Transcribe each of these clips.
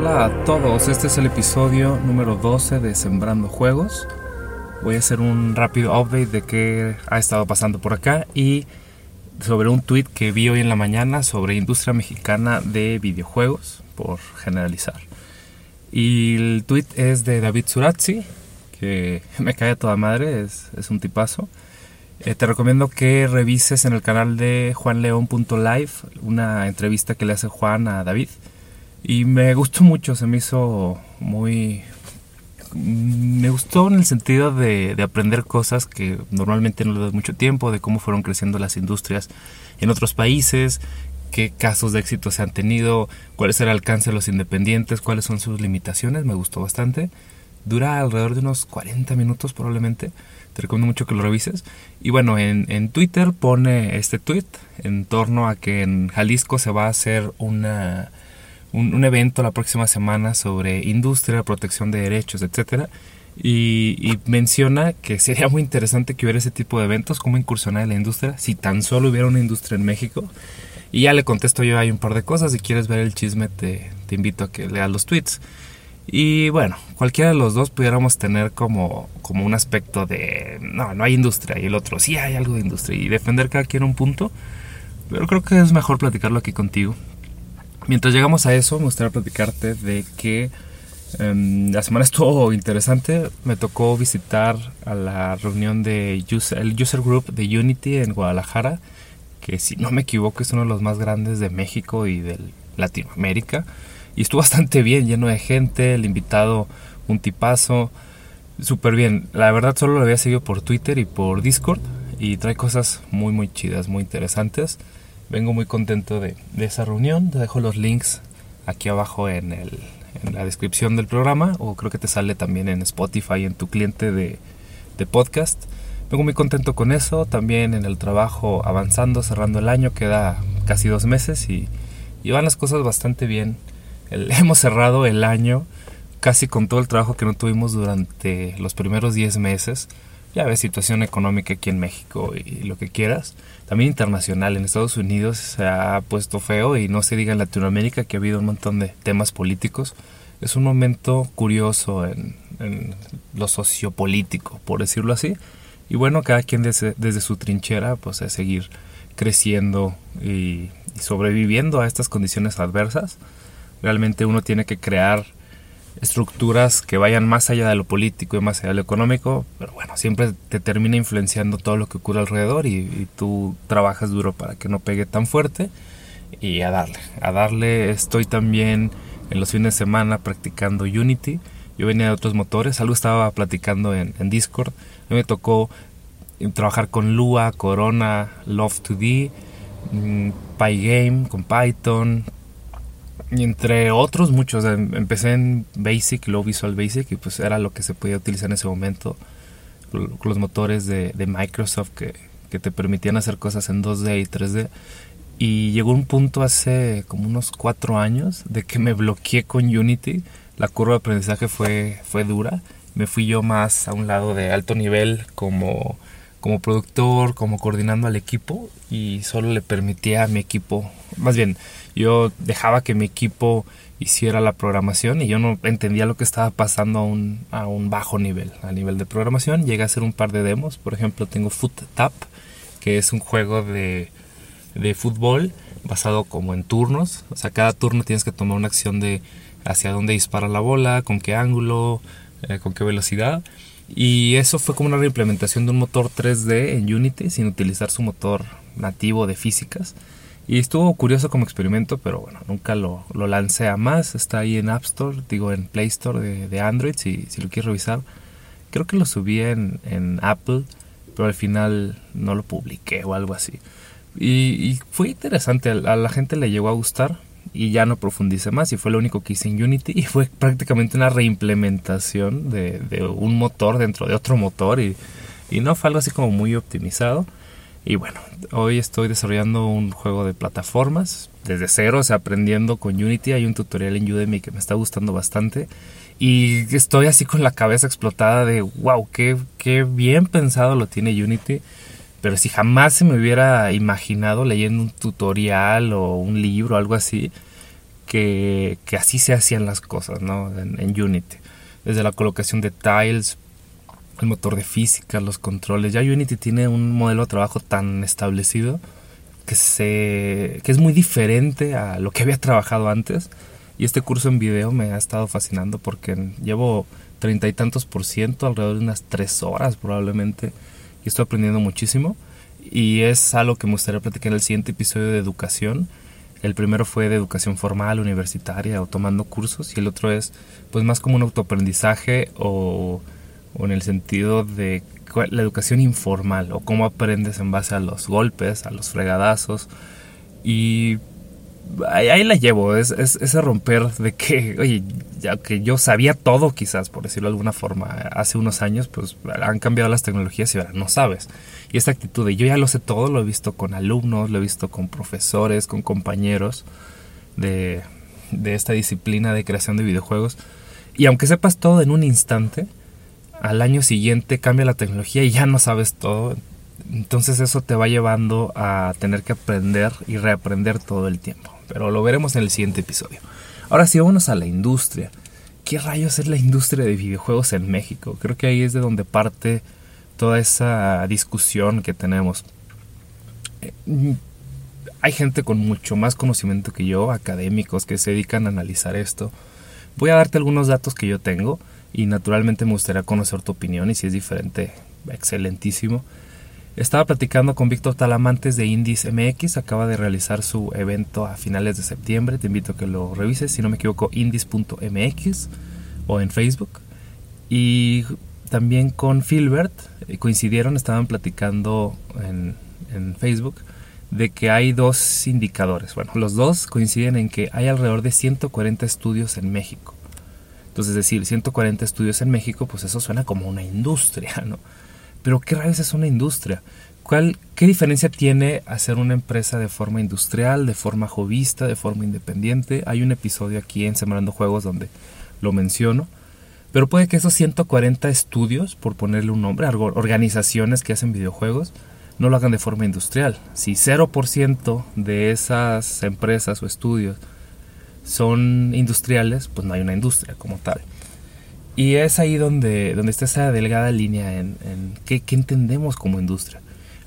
Hola a todos, este es el episodio número 12 de Sembrando Juegos. Voy a hacer un rápido update de qué ha estado pasando por acá y sobre un tweet que vi hoy en la mañana sobre industria mexicana de videojuegos, por generalizar. Y el tweet es de David Surazzi, que me cae a toda madre, es, es un tipazo. Eh, te recomiendo que revises en el canal de juanleón.live una entrevista que le hace Juan a David. Y me gustó mucho, se me hizo muy... Me gustó en el sentido de, de aprender cosas que normalmente no le das mucho tiempo, de cómo fueron creciendo las industrias en otros países, qué casos de éxito se han tenido, cuál es el alcance de los independientes, cuáles son sus limitaciones, me gustó bastante. Dura alrededor de unos 40 minutos probablemente. Te recomiendo mucho que lo revises. Y bueno, en, en Twitter pone este tweet en torno a que en Jalisco se va a hacer una, un, evento la próxima semana sobre industria, protección de derechos, etcétera. Y, menciona que sería muy interesante que hubiera ese tipo de eventos, como incursionar en la industria, si tan solo hubiera una industria en México. Y ya le contesto yo hay un par de cosas, si quieres ver el chisme te, te invito a que leas los tweets. Y bueno, cualquiera de los dos pudiéramos tener como, como un aspecto de, no, no hay industria, y el otro, sí hay algo de industria, y defender cada quien un punto, pero creo que es mejor platicarlo aquí contigo. Mientras llegamos a eso, me gustaría platicarte de que um, la semana estuvo interesante, me tocó visitar a la reunión de user, User Group de Unity en Guadalajara, que si no me equivoco es uno de los más grandes de México y de Latinoamérica y estuvo bastante bien, lleno de gente, el invitado un tipazo, súper bien. La verdad solo lo había seguido por Twitter y por Discord y trae cosas muy muy chidas, muy interesantes. Vengo muy contento de, de esa reunión, te dejo los links aquí abajo en, el, en, la descripción del programa o creo que te sale también en Spotify, en tu cliente de, de podcast. Vengo muy contento con eso, también en el trabajo avanzando, cerrando el año, queda casi dos meses y, y van las cosas bastante bien el, hemos cerrado el año casi con todo el trabajo que no tuvimos durante los primeros 10 meses. Ya ves, situación económica aquí en México y lo que quieras. También internacional, en Estados Unidos se ha puesto feo y no se diga en Latinoamérica que ha habido un montón de temas políticos. Es un momento curioso en, en lo sociopolítico, por decirlo así. Y bueno, cada quien desde, desde su trinchera, pues es seguir creciendo y, y sobreviviendo a estas condiciones adversas Realmente uno tiene que crear estructuras que vayan más allá de lo político y más allá de lo económico, pero bueno, siempre te termina influenciando todo lo que ocurre alrededor y, y, tú trabajas duro para que no pegue tan fuerte y a darle, a darle. Estoy también en los fines de semana practicando Unity, yo venía de otros motores, algo estaba platicando en, en Discord, a mí me tocó trabajar con Lua, Corona, Love2D, mmm, Pygame, con Python, y entre otros muchos. Empecé en Basic, Low Visual Basic, y pues era lo que se podía utilizar en ese momento. Los motores de, de Microsoft que, que, te permitían hacer cosas en 2D y 3D. Y llegó un punto hace como unos cuatro años de que me bloqueé con Unity. La curva de aprendizaje fue, fue dura. Me fui yo más a un lado de alto nivel como, como productor, como coordinando al equipo y solo le permitía a mi equipo, más bien, yo dejaba que mi equipo hiciera la programación y yo no entendía lo que estaba pasando a un, a un bajo nivel, a nivel de programación. Llegué a hacer un par de demos, por ejemplo tengo Foot Tap, que es un juego de, de fútbol basado como en turnos, o sea, cada turno tienes que tomar una acción de hacia dónde dispara la bola, con qué ángulo, eh, con qué velocidad. Y eso fue como una reimplementación de un motor 3D en Unity sin utilizar su motor nativo de físicas. Y estuvo curioso como experimento, pero bueno, nunca lo, lo, lancé a más. Está ahí en App Store, digo en Play Store de, de Android, si, si, lo quieres revisar. Creo que lo subí en, en, Apple, pero al final no lo publiqué o algo así. Y, y fue interesante, a la gente le llegó a gustar y ya no profundicé más. Y fue lo único que hice en Unity y fue prácticamente una reimplementación de, de un motor dentro de otro motor. Y, y no fue algo así como muy optimizado. Y bueno, hoy estoy desarrollando un juego de plataformas desde cero, o sea, aprendiendo con Unity. Hay un tutorial en Udemy que me está gustando bastante. Y estoy así con la cabeza explotada de, wow, qué, qué bien pensado lo tiene Unity. Pero si jamás se me hubiera imaginado leyendo un tutorial o un libro algo así, que, así se hacían las cosas, ¿no? En, Unity. Desde la colocación de tiles, el motor de física, los controles. Ya Unity tiene un modelo de trabajo tan establecido que, se, que es muy diferente a lo que había trabajado antes. Y este curso en video me ha estado fascinando porque llevo treinta y tantos por ciento, alrededor de unas tres horas probablemente. Y estoy aprendiendo muchísimo. Y es algo que me gustaría platicar en el siguiente episodio de educación el primero fue de educación formal, universitaria o tomando cursos y el otro es pues más como un autoaprendizaje o, o en el sentido de la educación informal o cómo aprendes en base a los golpes, a los fregadazos y ahí, la llevo, es, es, ese romper de que, oye, ya que yo sabía todo quizás, por decirlo de alguna forma, hace unos años, pues han cambiado las tecnologías y ahora no sabes. Y esta actitud de yo ya lo sé todo, lo he visto con alumnos, lo he visto con profesores, con compañeros de, de esta disciplina de creación de videojuegos. Y aunque sepas todo en un instante, al año siguiente cambia la tecnología y ya no sabes todo. Entonces eso te va llevando a tener que aprender y reaprender todo el tiempo pero lo veremos en el siguiente episodio. Ahora sí, vámonos a la industria. ¿Qué rayos es la industria de videojuegos en México? Creo que ahí es de donde parte toda esa discusión que tenemos. Eh, hay gente con mucho más conocimiento que yo, académicos que se dedican a analizar esto. Voy a darte algunos datos que yo tengo y naturalmente me gustaría conocer tu opinión y si es diferente, excelentísimo. Estaba platicando con Víctor Talamantes de Indies MX, acaba de realizar su evento a finales de septiembre, te invito a que lo revises, si no me equivoco, indies.mx o en Facebook. Y también con Filbert eh, coincidieron, estaban platicando en, en Facebook de que hay dos indicadores. Bueno, los dos coinciden en que hay alrededor de 140 estudios en México. Entonces, es decir, 140 estudios en México, pues eso suena como una industria, ¿no? Pero ¿qué rayos es una industria? ¿Cuál, ¿Qué diferencia tiene hacer una empresa de forma industrial, de forma jovista, de forma independiente? Hay un episodio aquí en Sembrando Juegos donde lo menciono. Pero puede que esos 140 estudios, por ponerle un nombre, organizaciones que hacen videojuegos, no lo hagan de forma industrial. Si 0% de esas empresas o estudios son industriales, pues no hay una industria como tal. Y es ahí donde, donde está esa delgada línea en, qué, entendemos como industria.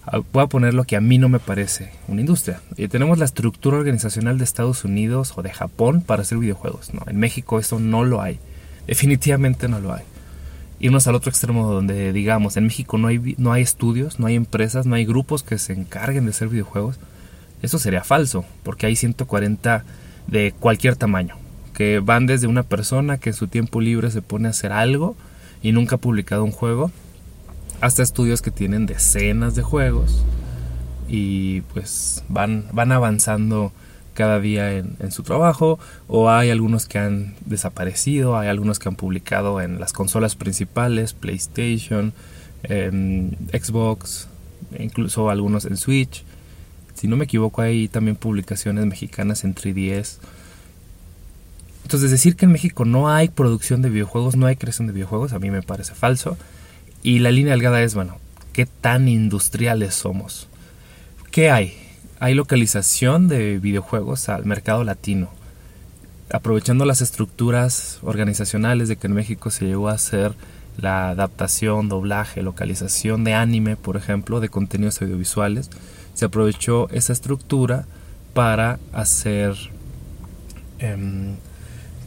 Ah, voy a poner lo que a mí no me parece una industria. Y tenemos la estructura organizacional de Estados Unidos o de Japón para hacer videojuegos. No, en México eso no lo hay. Definitivamente no lo hay. Irnos al otro extremo donde digamos, en México no hay, no hay estudios, no hay empresas, no hay grupos que se encarguen de hacer videojuegos. Eso sería falso, porque hay 140 de cualquier tamaño que van desde una persona que en su tiempo libre se pone a hacer algo y nunca ha publicado un juego, hasta estudios que tienen decenas de juegos y pues van, van avanzando cada día en, su trabajo o hay algunos que han desaparecido, hay algunos que han publicado en las consolas principales, PlayStation, Xbox, incluso algunos en Switch. Si no me equivoco hay también publicaciones mexicanas en 3DS entonces decir que en México no hay producción de videojuegos, no hay creación de videojuegos, a mí me parece falso. Y la línea delgada es, bueno, ¿qué tan industriales somos? ¿Qué hay? Hay localización de videojuegos al mercado latino. Aprovechando las estructuras organizacionales de que en México se llegó a hacer la adaptación, doblaje, localización de anime, por ejemplo, de contenidos audiovisuales, se aprovechó esa estructura para hacer em,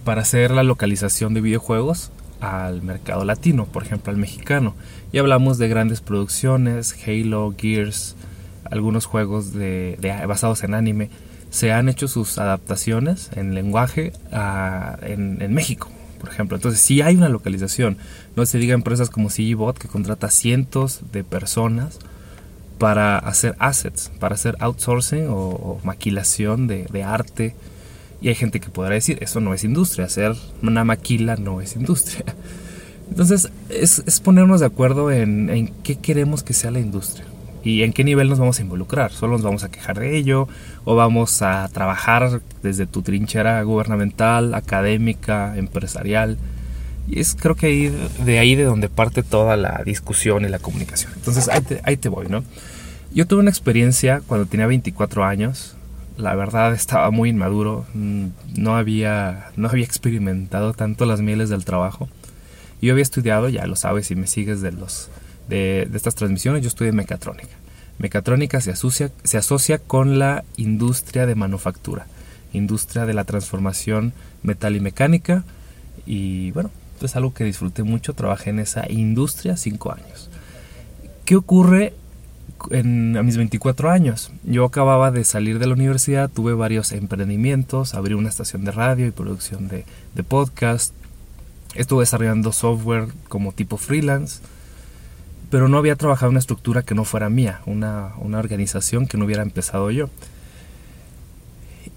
para hacer la localización de videojuegos al mercado latino, por ejemplo al mexicano. Y hablamos de grandes producciones, Halo, Gears, algunos juegos basados en anime. Se han hecho sus adaptaciones en lenguaje en, México, por ejemplo. Entonces sí hay una localización. No se diga empresas como CGBot que contrata cientos de personas para hacer assets, para hacer outsourcing o, maquilación de, de arte y hay gente que podrá decir, eso no es industria, hacer una maquila no es industria. Entonces es, ponernos de acuerdo en, qué queremos que sea la industria y en qué nivel nos vamos a involucrar. Solo nos vamos a quejar de ello o vamos a trabajar desde tu trinchera gubernamental, académica, empresarial. Y es creo que de ahí de donde parte toda la discusión y la comunicación. Entonces ahí te, ahí te voy, ¿no? Yo tuve una experiencia cuando tenía 24 años la verdad estaba muy inmaduro, mm, no había, no había experimentado tanto las mieles del trabajo. Yo había estudiado, ya lo sabes si me sigues de, los, de, estas transmisiones, yo estudié mecatrónica. Mecatrónica se asocia, se asocia con la industria de manufactura, industria de la transformación metal y mecánica. Y bueno, es algo que disfruté mucho, trabajé en esa industria cinco años. ¿Qué ocurre en, a mis 24 años? Yo acababa de salir de la universidad, tuve varios emprendimientos, abrí una estación de radio y producción de, de podcast, estuve desarrollando software como tipo freelance, pero no había trabajado en una estructura que no fuera mía, una, una organización que no hubiera empezado yo.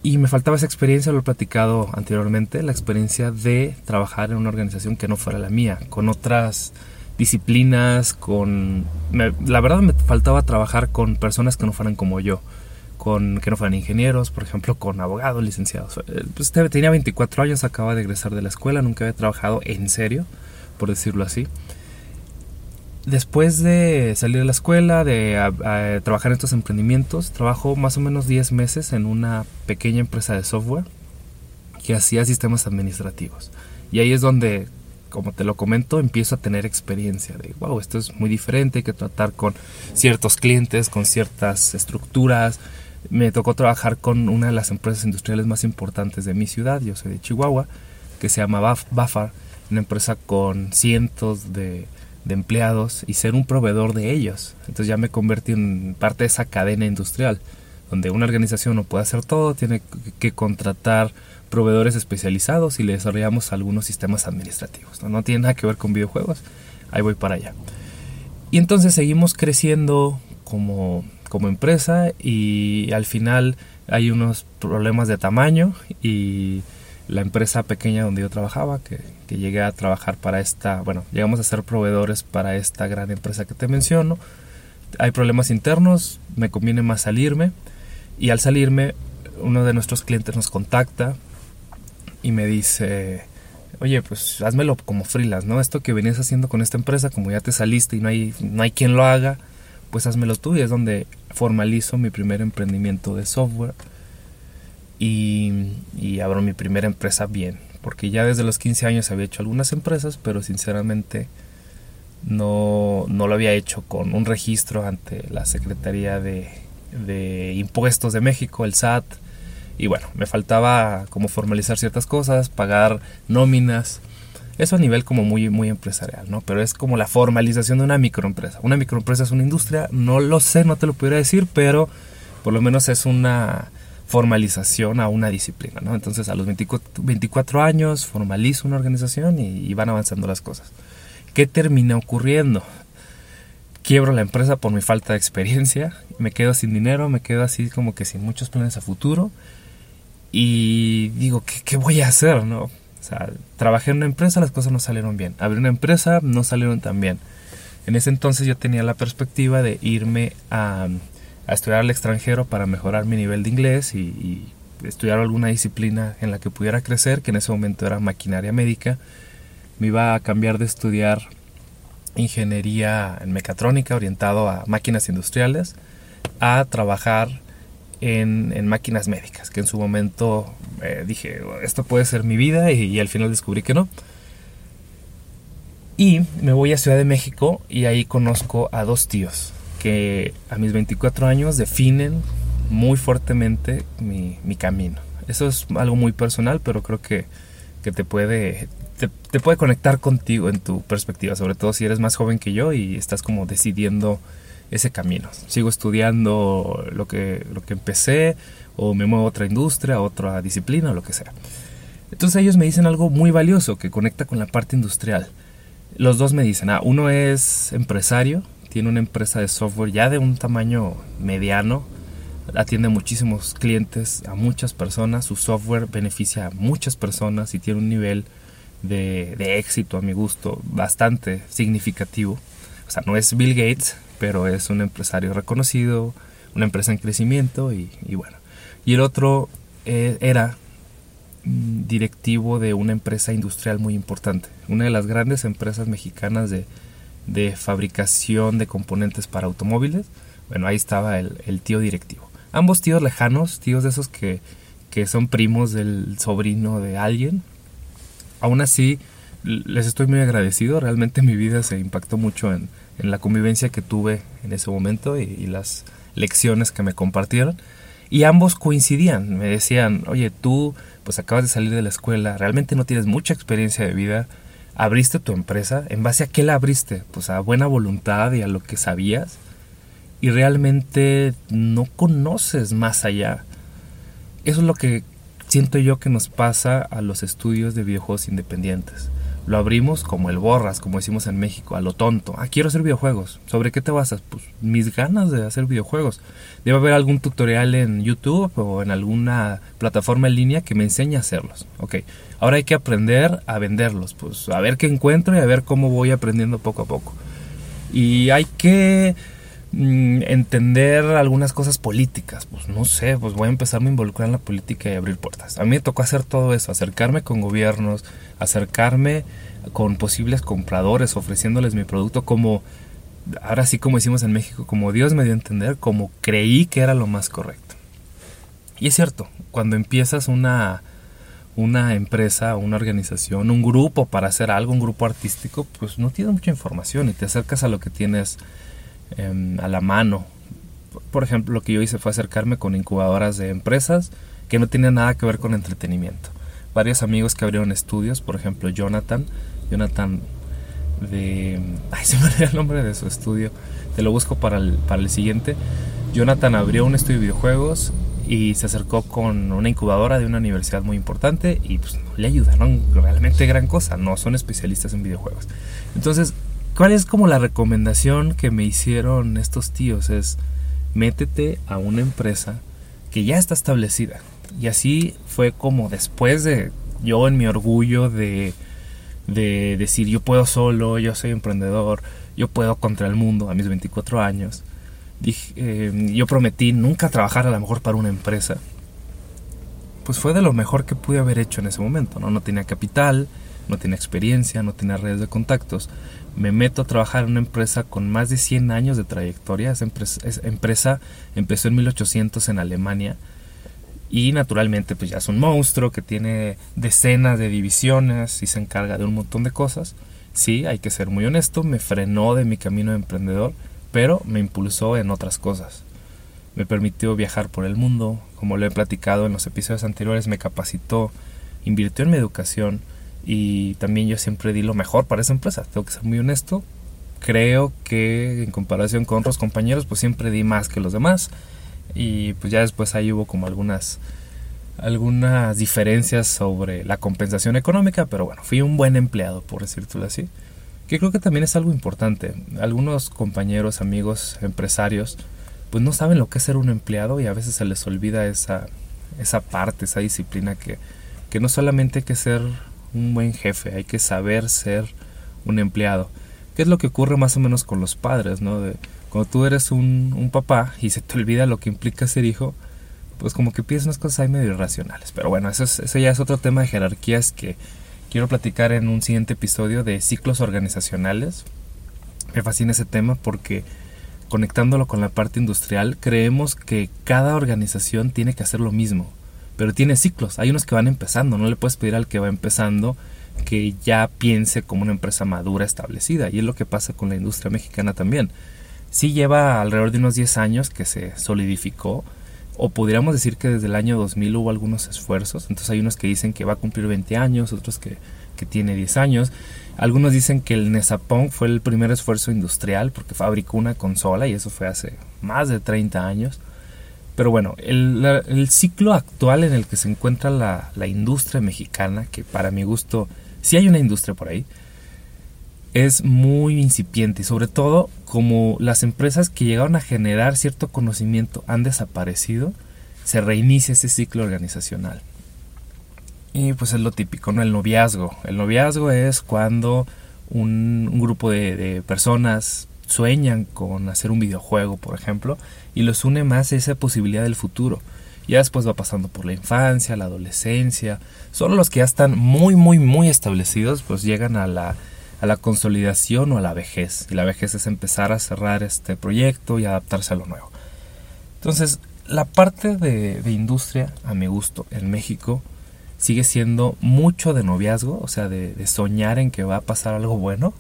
Y me faltaba esa experiencia, lo he platicado anteriormente, la experiencia de trabajar en una organización que no fuera la mía, con otras disciplinas, con... la verdad me faltaba trabajar con personas que no fueran como yo, con que no fueran ingenieros, por ejemplo, con abogados, licenciados. Eh, pues tenía 24 años, acababa de egresar de la escuela, nunca había trabajado en serio, por decirlo así. Después de salir de la escuela, de trabajar en estos emprendimientos, trabajo más o menos 10 meses en una pequeña empresa de software que hacía sistemas administrativos. Y ahí es donde como te lo comento, empiezo a tener experiencia de, wow, esto es muy diferente, hay que tratar con ciertos clientes, con ciertas estructuras. Me tocó trabajar con una de las empresas industriales más importantes de mi ciudad, yo soy de Chihuahua, que se llama Bafar, una empresa con cientos de, de empleados y ser un proveedor de ellos. Entonces ya me convertí en parte de esa cadena industrial, donde una organización no puede hacer todo, tiene que contratar proveedores especializados y le desarrollamos algunos sistemas administrativos. ¿no? tiene nada que ver con videojuegos, ahí voy para allá. Y entonces seguimos creciendo como, como empresa y al final hay unos problemas de tamaño y la empresa pequeña donde yo trabajaba, que, que, llegué a trabajar para esta, bueno, llegamos a ser proveedores para esta gran empresa que te menciono. Hay problemas internos, me conviene más salirme y al salirme uno de nuestros clientes nos contacta y me dice, oye, pues házmelo como freelance, ¿no? Esto que venías haciendo con esta empresa, como ya te saliste y no hay, no hay quien lo haga, pues házmelo tú y es donde formalizo mi primer emprendimiento de software y, y abro mi primera empresa bien, porque ya desde los 15 años había hecho algunas empresas, pero sinceramente no, no lo había hecho con un registro ante la Secretaría de, de Impuestos de México, el SAT, y bueno, me faltaba como formalizar ciertas cosas, pagar nóminas. Eso a nivel como muy, muy empresarial, ¿no? Pero es como la formalización de una microempresa. Una microempresa es una industria, no lo sé, no te lo pudiera decir, pero por lo menos es una formalización a una disciplina, ¿no? Entonces a los 24, años formalizo una organización y, y van avanzando las cosas. ¿Qué termina ocurriendo? quiebro la empresa por mi falta de experiencia, me quedo sin dinero, me quedo así como que sin muchos planes a futuro y digo, ¿qué, voy a hacer? ¿no? O sea, trabajé en una empresa, las cosas no salieron bien. Abrí una empresa, no salieron tan bien. En ese entonces yo tenía la perspectiva de irme a, estudiar al extranjero para mejorar mi nivel de inglés y, y, estudiar alguna disciplina en la que pudiera crecer, que en ese momento era maquinaria médica. Me iba a cambiar de estudiar ingeniería en mecatrónica orientado a máquinas industriales a trabajar en, máquinas médicas, que en su momento eh, dije, esto puede ser mi vida y, al final descubrí que no. Y me voy a Ciudad de México y ahí conozco a dos tíos que a mis 24 años definen muy fuertemente mi, camino. Eso es algo muy personal, pero creo que, que te, puede, te, te, puede conectar contigo en tu perspectiva, sobre todo si eres más joven que yo y estás como decidiendo ese camino. Sigo estudiando lo que, lo que empecé o me muevo a otra industria, a otra disciplina o lo que sea. Entonces ellos me dicen algo muy valioso que conecta con la parte industrial. Los dos me dicen, ah, uno es empresario, tiene una empresa de software ya de un tamaño mediano, atiende a muchísimos clientes, a muchas personas, su software beneficia a muchas personas y tiene un nivel de, de éxito a mi gusto bastante significativo. O sea, no es Bill Gates, pero es un empresario reconocido, una empresa en crecimiento y, bueno. Y el otro eh, era mm, directivo de una empresa industrial muy importante, una de las grandes empresas mexicanas de, de fabricación de componentes para automóviles. Bueno, ahí estaba el, el, tío directivo. ambos tíos lejanos, tíos de esos que, que son primos del sobrino de alguien. Aún así, les estoy muy agradecido. Realmente mi vida se impactó mucho en, en la convivencia que tuve en ese momento y, las lecciones que me compartieron. Y ambos coincidían, me decían, oye, tú pues acabas de salir de la escuela, realmente no tienes mucha experiencia de vida, abriste tu empresa, ¿en base a qué la abriste? Pues a buena voluntad y a lo que sabías. Y realmente no conoces más allá. Eso es lo que siento yo que nos pasa a los estudios de videojuegos independientes. Lo abrimos como el borras, como decimos en México, a lo tonto. Ah, quiero hacer videojuegos. ¿Sobre qué te basas? Pues mis ganas de hacer videojuegos. Debe haber algún tutorial en YouTube o en alguna plataforma en línea que me enseñe a hacerlos. Ok, ahora hay que aprender a venderlos. Pues a ver qué encuentro y a ver cómo voy aprendiendo poco a poco. Y hay que mm, entender algunas cosas políticas. Pues no sé, pues voy a empezarme a involucrar en la política y abrir puertas. A mí me tocó hacer todo eso, acercarme con gobiernos, acercarme con posibles compradores ofreciéndoles mi producto como, ahora sí como decimos en México, como Dios me dio a entender, como creí que era lo más correcto. Y es cierto, cuando empiezas una, una empresa, una organización, un grupo para hacer algo, un grupo artístico, pues no tienes mucha información y te acercas a lo que tienes em, a la mano. Por ejemplo, lo que yo hice fue acercarme con incubadoras de empresas que no tienen nada que ver con entretenimiento varios amigos que abrieron estudios, por ejemplo Jonathan, Jonathan de... Ay, se me olvidó el nombre de su estudio, te lo busco para el, para el siguiente. Jonathan abrió un estudio de videojuegos y se acercó con una incubadora de una universidad muy importante y pues le ayudaron realmente gran cosa, no son especialistas en videojuegos. Entonces, ¿cuál es como la recomendación que me hicieron estos tíos? Es métete a una empresa que ya está establecida, y así fue como después de yo en mi orgullo de, de decir yo puedo solo, yo soy emprendedor, yo puedo contra el mundo a mis 24 años. Dije, eh, yo prometí nunca trabajar a lo mejor para una empresa. Pues fue de lo mejor que pude haber hecho en ese momento. No, no tenía capital, no tenía experiencia, no tenía redes de contactos. Me meto a trabajar en una empresa con más de 100 años de trayectoria. Esa empresa, esa empresa empezó en 1800 en Alemania y naturalmente pues ya es un monstruo que tiene decenas de divisiones y se encarga de un montón de cosas. Sí, hay que ser muy honesto, me frenó de mi camino de emprendedor, pero me impulsó en otras cosas. Me permitió viajar por el mundo, como lo he platicado en los episodios anteriores, me capacitó, invirtió en mi educación y también yo siempre di lo mejor para esa empresa. Tengo que ser muy honesto. Creo que en comparación con otros compañeros pues siempre di más que los demás y pues ya después ahí hubo como algunas algunas diferencias sobre la compensación económica, pero bueno, fui un buen empleado, por decirlo así. Que creo que también es algo importante. Algunos compañeros, amigos, empresarios, pues no saben lo que es ser un empleado y a veces se les olvida esa, esa parte, esa disciplina que, que no solamente hay que ser un buen jefe, hay que saber ser un empleado. ¿Qué es lo que ocurre más o menos con los padres, no? De, cuando tú eres un, papá y se te olvida lo que implica ser hijo, pues como que piensas cosas ahí medio irracionales. Pero bueno, eso, eso ya es otro tema de jerarquías que quiero platicar en un siguiente episodio de ciclos organizacionales. Me fascina ese tema porque conectándolo con la parte industrial, creemos que cada organización tiene que hacer lo mismo, pero tiene ciclos. Hay unos que van empezando, no le puedes pedir al que va empezando que ya piense como una empresa madura establecida, y es lo que pasa con la industria mexicana también sí lleva alrededor de unos 10 años que se solidificó, o podríamos decir que desde el año 2000 hubo algunos esfuerzos, entonces hay unos que dicen que va a cumplir 20 años, otros que, tiene 10 años, algunos dicen que el Nesapong fue el primer esfuerzo industrial porque fabricó una consola y eso fue hace más de 30 años. Pero bueno, el, ciclo actual en el que se encuentra la, la industria mexicana, que para mi gusto sí hay una industria por ahí, es muy incipiente y sobre todo como las empresas que llegaron a generar cierto conocimiento han desaparecido, se reinicia ese ciclo organizacional. Y pues es lo típico, ¿no? El noviazgo. El noviazgo es cuando un, grupo de, de, personas sueñan con hacer un videojuego, por ejemplo, y los une más esa posibilidad del futuro. Ya después va pasando por la infancia, la adolescencia. Solo los que ya están muy, muy, muy establecidos, pues llegan a la a la consolidación o a la vejez. Y la vejez es empezar a cerrar este proyecto y adaptarse a lo nuevo. Entonces, la parte de, industria, a mi gusto, en México, sigue siendo mucho de noviazgo, o sea, de, soñar en que va a pasar algo bueno.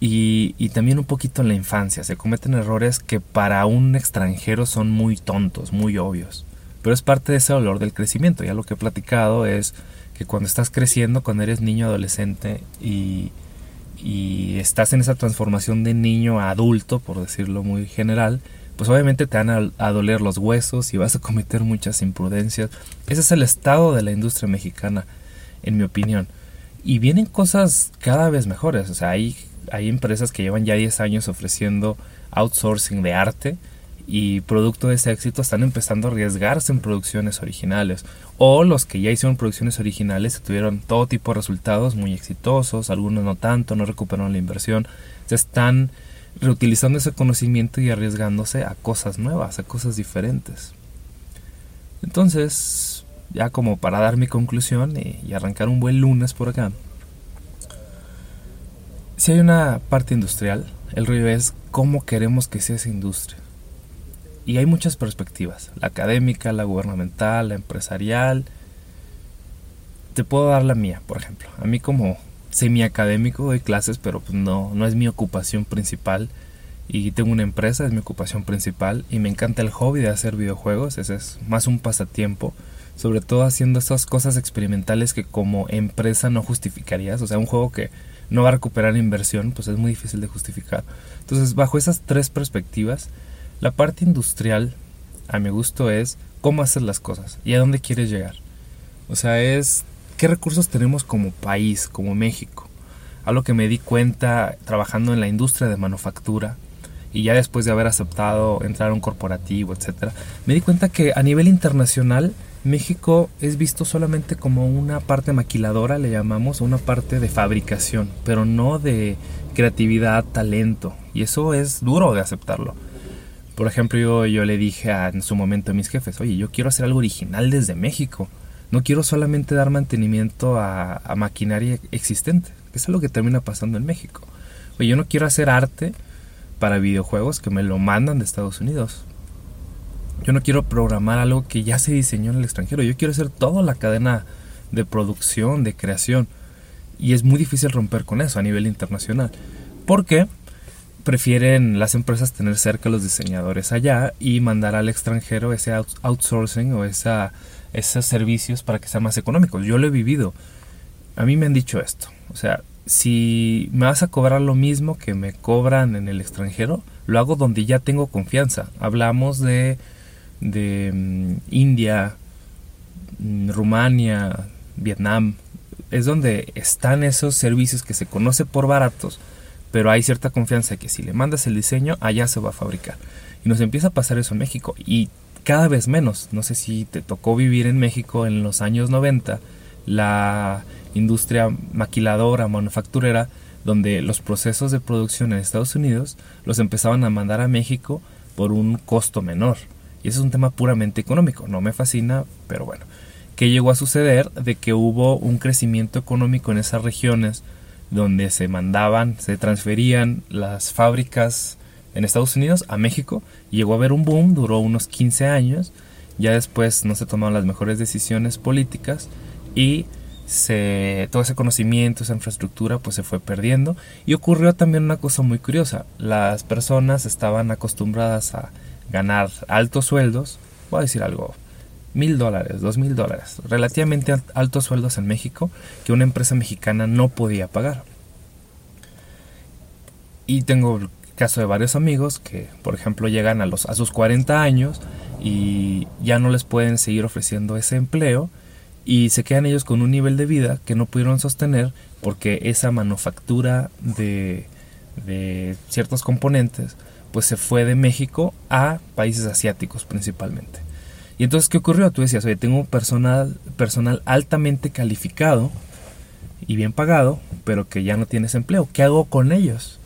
Y, también un poquito en la infancia. Se cometen errores que para un extranjero son muy tontos, muy obvios. Pero es parte de ese dolor del crecimiento. Ya lo que he platicado es que cuando estás creciendo, cuando eres niño, adolescente y, y estás en esa transformación de niño a adulto, por decirlo muy general, pues obviamente te van a, doler los huesos y vas a cometer muchas imprudencias. Ese es el estado de la industria mexicana, en mi opinión. Y vienen cosas cada vez mejores. O sea, hay, hay empresas que llevan ya 10 años ofreciendo outsourcing de arte y producto de ese éxito están empezando a arriesgarse en producciones originales. O los que ya hicieron producciones originales tuvieron todo tipo de resultados muy exitosos, algunos no tanto, no recuperaron la inversión. Se están reutilizando ese conocimiento y arriesgándose a cosas nuevas, a cosas diferentes. Entonces, ya como para dar mi conclusión y, arrancar un buen lunes por acá, si hay una parte industrial, el rollo es cómo queremos que sea esa industria. Y hay muchas perspectivas, la académica, la gubernamental, la empresarial. Te puedo dar la mía, por ejemplo. A mí como semi-académico, doy clases, pero pues no, no es mi ocupación principal. Y tengo una empresa, es mi ocupación principal. Y me encanta el hobby de hacer videojuegos, ese es más un pasatiempo. Sobre todo haciendo esas cosas experimentales que como empresa no justificarías. O sea, un juego que no va a recuperar inversión, pues es muy difícil de justificar. Entonces, bajo esas tres perspectivas, la parte industrial, a mi gusto, es cómo hacer las cosas y a dónde quieres llegar. O sea, es ¿Qué recursos tenemos como país, como México? Algo que me di cuenta trabajando en la industria de manufactura y ya después de haber aceptado entrar a un corporativo, etcétera, me di cuenta que a nivel internacional México es visto solamente como una parte maquiladora, le llamamos, una parte de fabricación, pero no de creatividad, talento. Y eso es duro de aceptarlo. Por ejemplo, yo, yo le dije en su momento a mis jefes, oye, yo quiero hacer algo original desde México. No quiero solamente dar mantenimiento a, maquinaria existente, que es lo que termina pasando en México. Oye, yo no quiero hacer arte para videojuegos que me lo mandan de Estados Unidos. Yo no quiero programar algo que ya se diseñó en el extranjero. Yo quiero hacer toda la cadena de producción, de creación. Y es muy difícil romper con eso a nivel internacional. Porque prefieren las empresas tener cerca a los diseñadores allá y mandar al extranjero ese outsourcing o esa esos servicios para que sean más económicos. Yo lo he vivido. A mí me han dicho esto. O sea, si me vas a cobrar lo mismo que me cobran en el extranjero, lo hago donde ya tengo confianza. Hablamos de, de mm, India, mm, Rumania, Vietnam. Es donde están esos servicios que se conoce por baratos, pero hay cierta confianza que si le mandas el diseño, allá se va a fabricar. Y nos empieza a pasar eso en México. Y cada vez menos. No sé si te tocó vivir en México en los años 90, la industria maquiladora, manufacturera, donde los procesos de producción en Estados Unidos los empezaban a mandar a México por un costo menor. Y ese es un tema puramente económico. No me fascina, pero bueno. ¿Qué llegó a suceder? De que hubo un crecimiento económico en esas regiones donde se mandaban, se transferían las fábricas en Estados Unidos a México. Llegó a haber un boom, duró unos 15 años. Ya después no se tomaron las mejores decisiones políticas y se, todo ese conocimiento, esa infraestructura, pues se fue perdiendo. Y ocurrió también una cosa muy curiosa. Las personas estaban acostumbradas a ganar altos sueldos. Voy a decir algo, mil dólares, dos mil dólares, relativamente altos sueldos en México que una empresa mexicana no podía pagar. Y tengo caso de varios amigos que, por ejemplo, llegan a, los, a sus 40 años y ya no les pueden seguir ofreciendo ese empleo y se quedan ellos con un nivel de vida que no pudieron sostener porque esa manufactura de, de ciertos componentes pues se fue de México a países asiáticos principalmente. Y entonces, ¿qué ocurrió? Tú decías, oye, tengo personal, personal altamente calificado y bien pagado, pero que ya no tienes empleo. ¿Qué hago con ellos?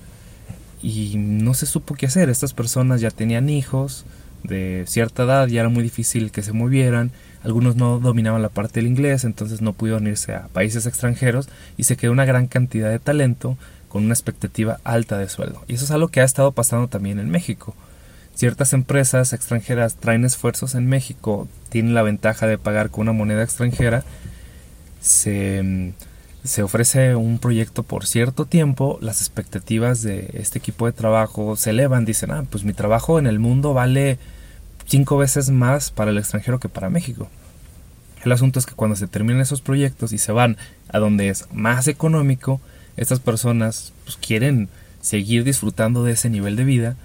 y no se supo qué hacer. Estas personas ya tenían hijos de cierta edad, ya era muy difícil que se movieran. Algunos no dominaban la parte del inglés, entonces no pudieron irse a países extranjeros y se quedó una gran cantidad de talento con una expectativa alta de sueldo. Y eso es algo que ha estado pasando también en México. ciertas empresas extranjeras traen esfuerzos en México, tienen la ventaja de pagar con una moneda extranjera, se, se ofrece un proyecto por cierto tiempo, las expectativas de este equipo de trabajo se elevan, dicen, ah, pues mi trabajo en el mundo vale cinco veces más para el extranjero que para México. El asunto es que cuando se terminan esos proyectos y se van a donde es más económico, estas personas pues, quieren seguir disfrutando de ese nivel de vida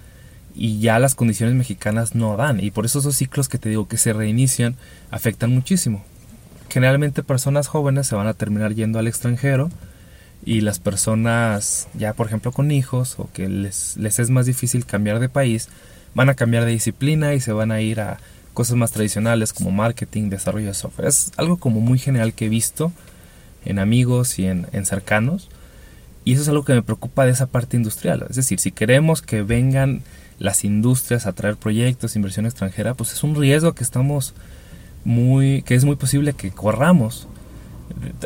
y ya las condiciones mexicanas no dan. Y por eso esos ciclos que te digo que se reinician afectan muchísimo. Generalmente personas jóvenes se van a terminar yendo al extranjero y las personas ya por ejemplo con hijos o que les, les es más difícil cambiar de país van a cambiar de disciplina y se van a ir a cosas más tradicionales como marketing, desarrollo de software. Es algo como muy general que he visto en amigos y en, cercanos. Y eso es algo que me preocupa de esa parte industrial. Es decir, si queremos que vengan las industrias a traer proyectos, inversión extranjera, pues es un riesgo que estamos muy, que es muy posible que corramos.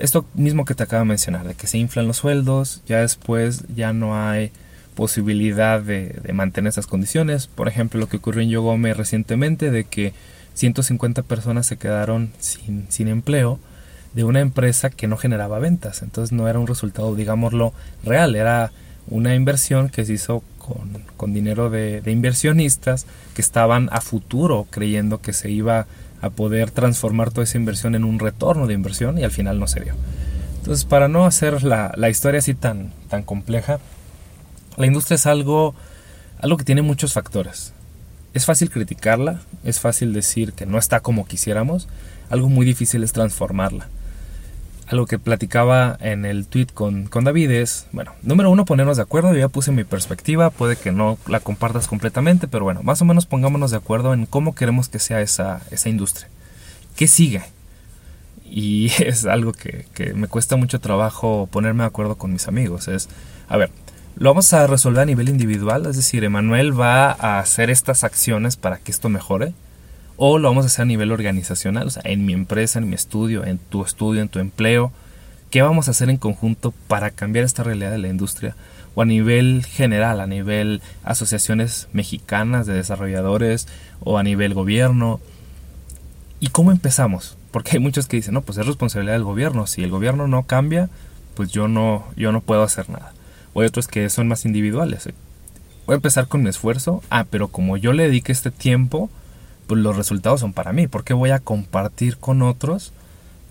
Esto mismo que te acabo de mencionar, de que se inflan los sueldos, ya después ya no hay posibilidad de, mantener esas condiciones. Por ejemplo, lo que ocurrió en Yogome recientemente, de que 150 personas se quedaron sin, sin empleo de una empresa que no generaba ventas. Entonces no era un resultado, digámoslo, real, era una inversión que se hizo con, con dinero de, inversionistas que estaban a futuro creyendo que se iba a poder transformar toda esa inversión en un retorno de inversión y al final no se dio. Entonces, para no hacer la, la historia así tan, tan compleja, la industria es algo, algo que tiene muchos factores. Es fácil criticarla, es fácil decir que no está como quisiéramos, algo muy difícil es transformarla. Algo que platicaba en el tweet con, con David es, bueno, número uno, ponernos de acuerdo, yo ya puse mi perspectiva, puede que no la compartas completamente, pero bueno, más o menos pongámonos de acuerdo en cómo queremos que sea esa, esa industria. ¿Qué sigue? Y es algo que, que me cuesta mucho trabajo ponerme de acuerdo con mis amigos. Es, a ver, lo vamos a resolver a nivel individual, es decir, Emanuel va a hacer estas acciones para que esto mejore, o lo vamos a hacer a nivel organizacional, o sea, en mi empresa, en mi estudio, en tu estudio, en tu empleo, ¿qué vamos a hacer en conjunto para cambiar esta realidad de la industria? O a nivel general, a nivel asociaciones mexicanas de desarrolladores o a nivel gobierno. ¿Y cómo empezamos? Porque hay muchos que dicen, no, pues es responsabilidad del gobierno. Si el gobierno no cambia, pues yo no, yo no puedo hacer nada o hay otros que son más individuales. Voy a empezar con mi esfuerzo, ah, pero como yo le dedique este tiempo, pues los resultados son para mí, porque voy a compartir con otros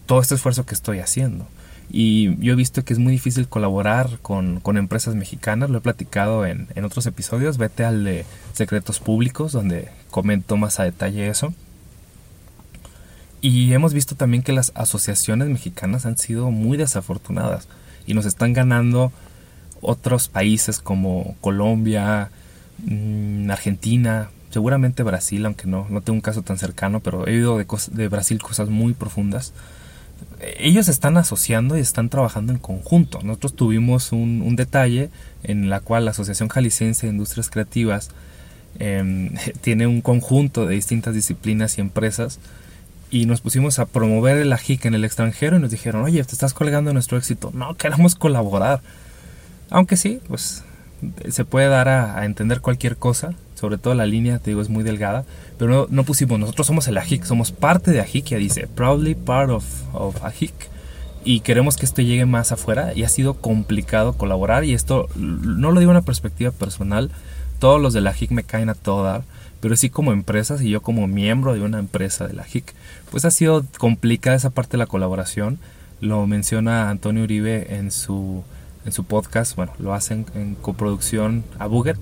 todo este esfuerzo que estoy haciendo. Y yo he visto que es muy difícil colaborar con, empresas mexicanas, lo he platicado en, en, otros episodios, vete al de secretos públicos, donde comento más a detalle eso. Y hemos visto también que las asociaciones mexicanas han sido muy desafortunadas y nos están ganando otros países como Colombia, mm, Argentina, seguramente Brasil, aunque no, no tengo un caso tan cercano, pero he oído de, de Brasil cosas muy profundas. Ellos están asociando y están trabajando en conjunto. Nosotros tuvimos un, detalle en la cual la Asociación Jalisciense de Industrias Creativas em, tiene un conjunto de distintas disciplinas y empresas y nos pusimos a promover el AJIC en el extranjero y nos dijeron, oye, te estás colgando nuestro éxito. No, queremos colaborar. Aunque sí, pues se puede dar a, entender cualquier cosa, sobre todo la línea, te digo, es muy delgada, pero no, pusimos, nosotros somos el AJIC, somos parte de AJIC, ya dice, proudly part of, of y queremos que esto llegue más afuera, y ha sido complicado colaborar, y esto no lo digo en una perspectiva personal, todos los de la AJIC me caen a todo dar, pero sí como empresas y yo como miembro de una empresa de la HIC, pues ha sido complicada esa parte de la colaboración, lo menciona Antonio Uribe en su en su podcast, bueno, lo hacen en coproducción a Buget,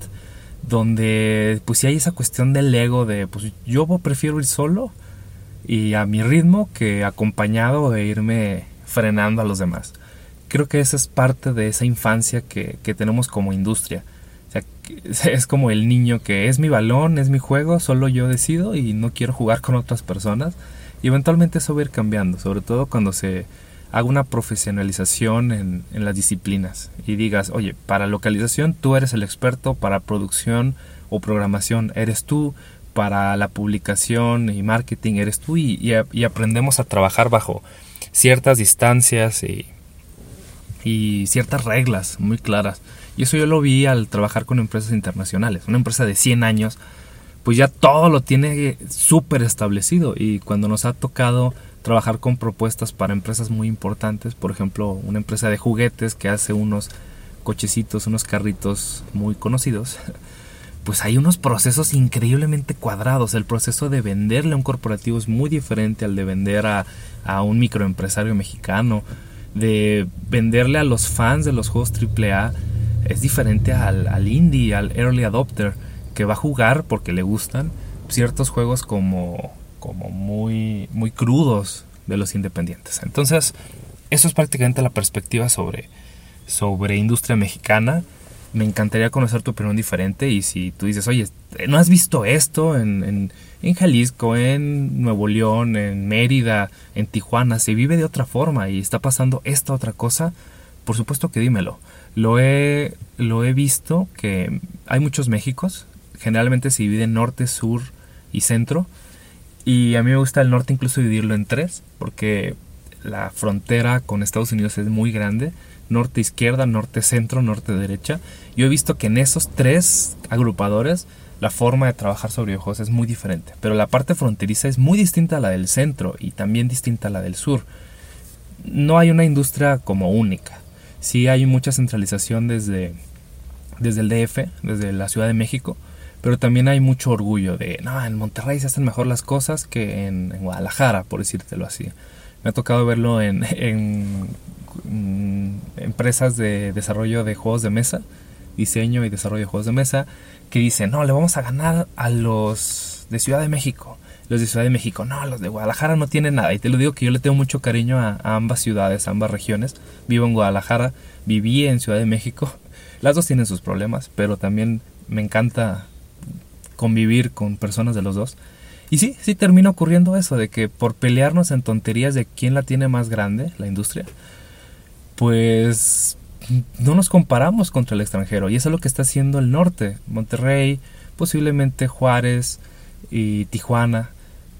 donde pues sí hay esa cuestión del ego de pues yo prefiero ir solo y a mi ritmo que acompañado de irme frenando a los demás. Creo que esa es parte de esa infancia que, que tenemos como industria. Es como el niño que es mi balón, es mi juego, solo yo decido y no quiero jugar con otras personas. Y eventualmente eso va a ir cambiando, sobre todo cuando se, haga una profesionalización en, las disciplinas y digas, oye, para localización tú eres el experto, para producción o programación eres tú, para la publicación y marketing eres tú y, aprendemos a trabajar bajo ciertas distancias y, y ciertas reglas muy claras. Y eso yo lo vi al trabajar con empresas internacionales. Una empresa de 100 años pues ya todo lo tiene súper establecido y cuando nos ha tocado trabajar con propuestas para empresas muy importantes, por ejemplo, una empresa de juguetes que hace unos cochecitos, unos carritos muy conocidos, pues hay unos procesos increíblemente cuadrados. El proceso de venderle a un corporativo es muy diferente al de vender a, un microempresario mexicano. De venderle a los fans de los juegos AAA es diferente al, al indie, al early adopter, que va a jugar porque le gustan ciertos juegos como muy, crudos de los independientes. Entonces, eso es prácticamente la perspectiva sobre, sobre industria mexicana. Me encantaría conocer tu opinión diferente y si tú dices, oye, ¿no has visto esto en, en, Jalisco, en Nuevo León, en Mérida, en Tijuana? Se vive de otra forma y está pasando esta otra cosa. Por supuesto que dímelo. Lo he, lo he visto que hay muchos Méxicos. Generalmente se divide norte, sur y centro. Y a mí me gusta el norte incluso dividirlo en tres, porque la frontera con Estados Unidos es muy grande norte izquierda, norte centro, norte derecha. Yo he visto que en esos tres agrupadores la forma de trabajar sobre videojuegos es muy diferente, pero la parte fronteriza es muy distinta a la del centro y también distinta a la del sur. No hay una industria como única. Sí hay mucha centralización desde, desde el DF, desde la Ciudad de México, pero también hay mucho orgullo de, no, en Monterrey se hacen mejor las cosas que en, Guadalajara, por decírtelo así. Me ha tocado verlo en, en Mm, empresas de desarrollo de juegos de mesa, diseño y desarrollo de juegos de mesa, que dicen, no, le vamos a ganar a los de Ciudad de México. Los de Ciudad de México, no, los de Guadalajara no tienen nada. Y te lo digo que yo le tengo mucho cariño a, ambas ciudades, a ambas regiones. Vivo en Guadalajara, viví en Ciudad de México. Las dos tienen sus problemas, pero también me encanta convivir con personas de los dos. Y sí, sí termina ocurriendo eso, de que por pelearnos en tonterías de quién la tiene más grande, la industria, pues no nos comparamos contra el extranjero. Y eso es lo que está haciendo el norte, Monterrey, posiblemente Juárez y Tijuana,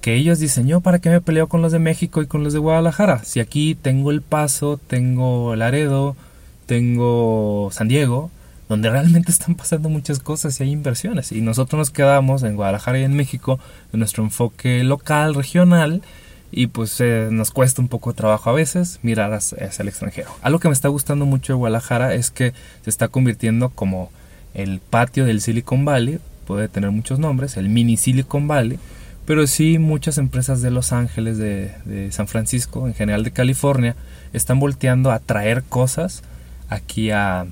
que ellos yo para qué me peleo con los de México y con los de Guadalajara, si aquí tengo El Paso, tengo Laredo, tengo San Diego, donde realmente están pasando muchas cosas y hay inversiones. Y nosotros nos quedamos en Guadalajara y en México en nuestro enfoque local, regional, y pues eh, nos cuesta un poco de trabajo a veces mirar hacia, el extranjero. Algo que me está gustando mucho de Guadalajara es que se está convirtiendo como el patio del Silicon Valley, puede tener muchos nombres, el mini Silicon Valley, pero sí muchas empresas de Los Ángeles, de, de San Francisco, en general de California, están volteando a traer cosas aquí a,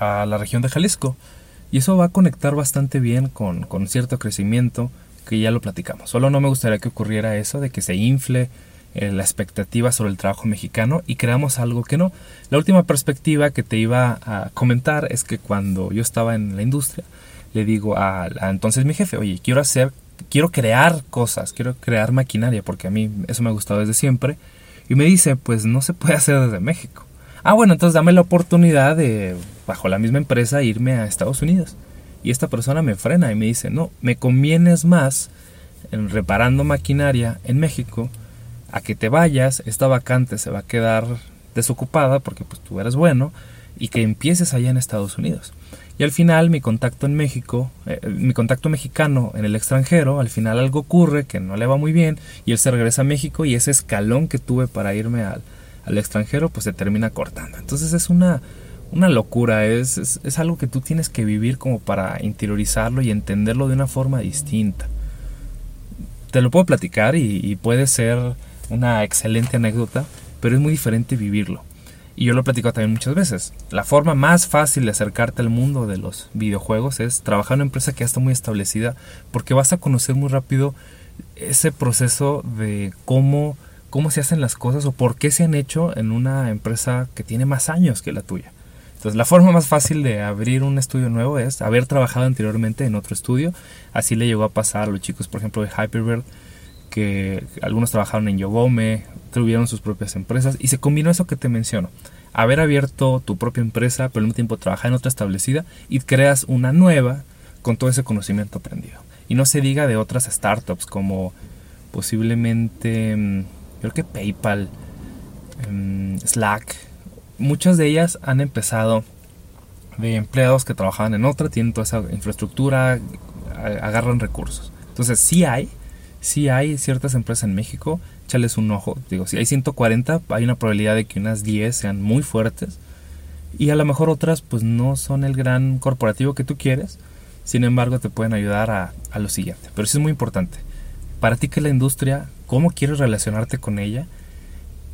a la región de Jalisco. Y eso va a conectar bastante bien con, con cierto crecimiento que ya lo platicamos. Solo no me gustaría que ocurriera eso de que se infle eh, la expectativa sobre el trabajo mexicano y creamos algo que no. La última perspectiva que te iba a comentar es que cuando yo estaba en la industria, le digo a, entonces mi jefe, oye, quiero hacer, quiero crear cosas, quiero crear maquinaria, porque a mí eso me ha gustado desde siempre. Y me dice, pues no se puede hacer desde México. Ah, bueno, entonces dame la oportunidad de, bajo la misma empresa, irme a Estados Unidos. Y esta persona me frena y me dice, no, me convienes más en reparando maquinaria en México a que te vayas, esta vacante se va a quedar desocupada porque pues tú eres bueno y que empieces allá en Estados Unidos. Y al final mi contacto en México, eh, mi contacto mexicano en el extranjero, al final algo ocurre que no le va muy bien y él se regresa a México y ese escalón que tuve para irme al, al extranjero pues se termina cortando. Entonces es una, una locura, es, es, algo que tú tienes que vivir como para interiorizarlo y entenderlo de una forma distinta. Te lo puedo platicar y, puede ser una excelente anécdota, pero es muy diferente vivirlo. Y yo lo he platicado también muchas veces. La forma más fácil de acercarte al mundo de los videojuegos es trabajar en una empresa que ya está muy establecida, porque vas a conocer muy rápido ese proceso de cómo, cómo se hacen las cosas o por qué se han hecho en una empresa que tiene más años que la tuya. Entonces, la forma más fácil de abrir un estudio nuevo es haber trabajado anteriormente en otro estudio. Así le llegó a pasar a los chicos, por ejemplo, de Hyperbird, que algunos trabajaron en Yogome, tuvieron sus propias empresas y se combinó eso que te menciono. Haber abierto tu propia empresa, pero al mismo tiempo trabajar en otra establecida y creas una nueva con todo ese conocimiento aprendido. Y no se diga de otras startups como posiblemente, mm, creo que PayPal, mm, Slack, muchas de ellas han empezado de empleados que trabajaban en otra, tienen toda esa infraestructura, agarran recursos. Entonces sí hay, sí hay ciertas empresas en México, échales un ojo. Digo, si hay 140, hay una probabilidad de que unas 10 sean muy fuertes. Y a lo mejor otras pues no son el gran corporativo que tú quieres. Sin embargo, te pueden ayudar a, a lo siguiente. Pero sí es muy importante. Para ti que la industria, ¿cómo quieres relacionarte con ella?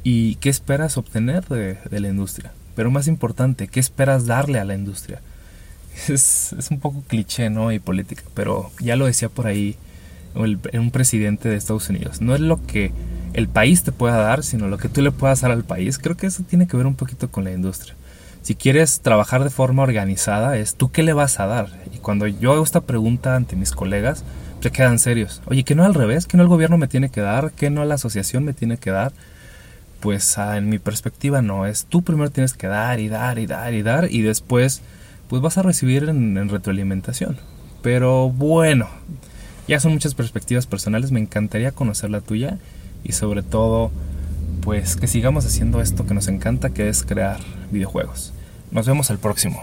¿Y qué esperas obtener de, la industria? Pero más importante, ¿qué esperas darle a la industria? Es, un poco cliché, ¿no? Y política, pero ya lo decía por ahí un presidente de Estados Unidos. No es lo que el país te pueda dar, sino lo que tú le puedas dar al país. Creo que eso tiene que ver un poquito con la industria. Si quieres trabajar de forma organizada, es tú qué le vas a dar. Y cuando yo hago esta pregunta ante mis colegas, se quedan serios. Oye, que no al revés, que no el gobierno me tiene que dar, que no la asociación me tiene que dar pues ah, en mi perspectiva no, es tú primero tienes que dar y dar y dar y dar y después pues vas a recibir en, retroalimentación. Pero bueno, ya son muchas perspectivas personales, me encantaría conocer la tuya y sobre todo pues que sigamos haciendo esto que nos encanta que es crear videojuegos. Nos vemos el próximo.